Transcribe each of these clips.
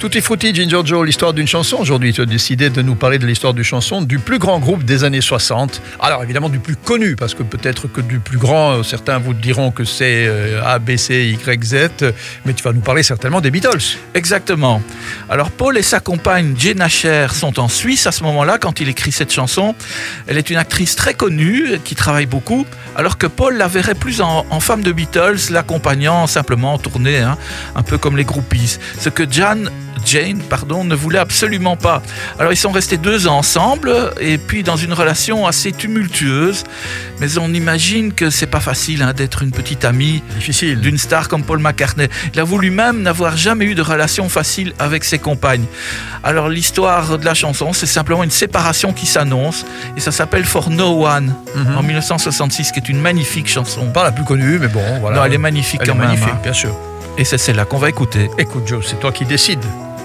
Tutti frutti, Ginger Joe, l'histoire d'une chanson. Aujourd'hui, tu as décidé de nous parler de l'histoire d'une chanson du plus grand groupe des années 60. Alors évidemment du plus connu, parce que peut-être que du plus grand, euh, certains vous diront que c'est euh, A, B, C, Y, Z, mais tu vas nous parler certainement des Beatles. Exactement. Alors Paul et sa compagne Jane Asher sont en Suisse à ce moment-là quand il écrit cette chanson. Elle est une actrice très connue qui travaille beaucoup, alors que Paul la verrait plus en, femme de Beatles, l'accompagnant simplement en tournée, hein, un peu comme les groupies. Ce que Jan Jane pardon, ne voulait absolument pas. Alors ils sont restés deux ans ensemble et puis dans une relation assez tumultueuse. Mais on imagine que c'est pas facile hein, d'être une petite amie Difficile. d'une star comme Paul McCartney. Il avoue lui-même n'avoir jamais eu de relation facile avec ses compagnes. Alors l'histoire de la chanson, c'est simplement une séparation qui s'annonce et ça s'appelle For No One Mhm. en 1966, qui est une magnifique chanson. Pas la plus connue, mais bon, voilà. Non, elle est magnifique Elle est quand même. magnifique, hein. bien sûr. Et c'est celle-là qu'on va écouter. Écoute Joe, c'est toi qui décides.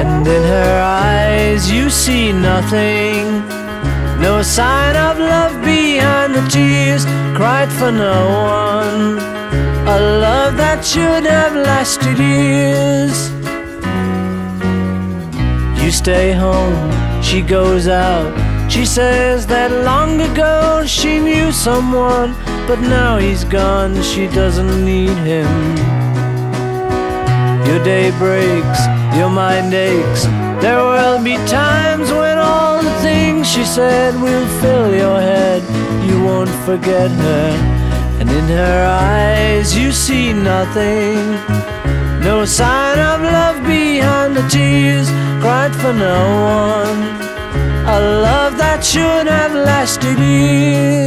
And in her eyes you see nothing. No sign of love behind the tears cried for no one. A love that should have lasted years. You stay home, she goes out. She says that long ago she knew someone, but now he's gone, she doesn't need him. Your day breaks, your mind aches. There will be times when all the things she said will fill your head. You won't forget her, and in her eyes you see nothing. No sign of love behind the tears cried for no one. A love that should have lasted years.